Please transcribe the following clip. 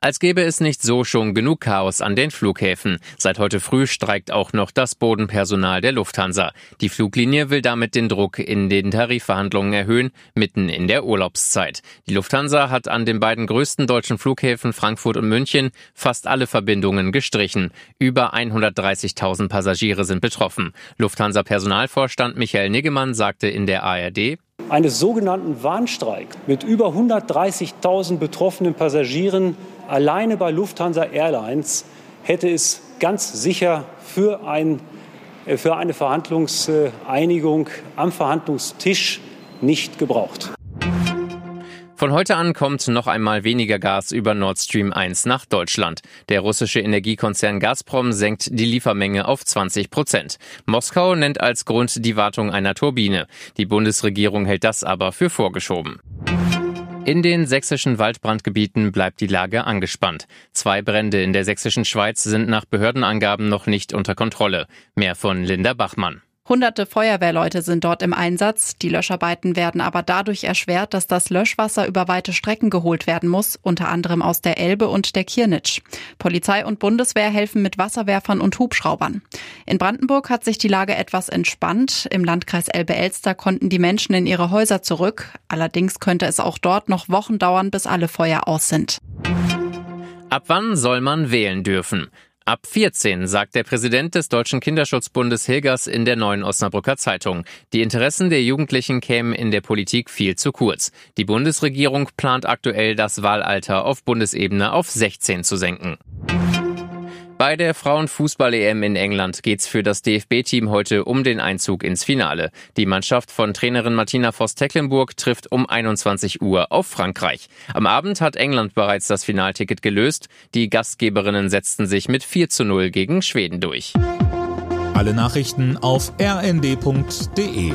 Als gäbe es nicht so schon genug Chaos an den Flughäfen. Seit heute früh streikt auch noch das Bodenpersonal der Lufthansa. Die Fluglinie will damit den Druck in den Tarifverhandlungen erhöhen, mitten in der Urlaubszeit. Die Lufthansa hat an den beiden größten deutschen Flughäfen Frankfurt und München fast alle Verbindungen gestrichen. Über 130.000 Passagiere sind betroffen. Lufthansa-Personalvorstand Michael Niggemann sagte in der ARD, eines sogenannten Warnstreik mit über 130.000 betroffenen Passagieren alleine bei Lufthansa Airlines hätte es ganz sicher für, ein, äh, für eine Verhandlungseinigung am Verhandlungstisch nicht gebraucht. Von heute an kommt noch einmal weniger Gas über Nord Stream 1 nach Deutschland. Der russische Energiekonzern Gazprom senkt die Liefermenge auf 20 Prozent. Moskau nennt als Grund die Wartung einer Turbine. Die Bundesregierung hält das aber für vorgeschoben. In den sächsischen Waldbrandgebieten bleibt die Lage angespannt. Zwei Brände in der sächsischen Schweiz sind nach Behördenangaben noch nicht unter Kontrolle. Mehr von Linda Bachmann. Hunderte Feuerwehrleute sind dort im Einsatz. Die Löscharbeiten werden aber dadurch erschwert, dass das Löschwasser über weite Strecken geholt werden muss, unter anderem aus der Elbe und der Kirnitsch. Polizei und Bundeswehr helfen mit Wasserwerfern und Hubschraubern. In Brandenburg hat sich die Lage etwas entspannt. Im Landkreis Elbe-Elster konnten die Menschen in ihre Häuser zurück. Allerdings könnte es auch dort noch Wochen dauern, bis alle Feuer aus sind. Ab wann soll man wählen dürfen? Ab 14, sagt der Präsident des Deutschen Kinderschutzbundes Hilgers in der neuen Osnabrücker Zeitung. Die Interessen der Jugendlichen kämen in der Politik viel zu kurz. Die Bundesregierung plant aktuell, das Wahlalter auf Bundesebene auf 16 zu senken. Bei der Frauenfußball-EM in England geht's für das DFB-Team heute um den Einzug ins Finale. Die Mannschaft von Trainerin Martina Voss-Tecklenburg trifft um 21 Uhr auf Frankreich. Am Abend hat England bereits das Finalticket gelöst. Die Gastgeberinnen setzten sich mit 4 zu 0 gegen Schweden durch. Alle Nachrichten auf rnd.de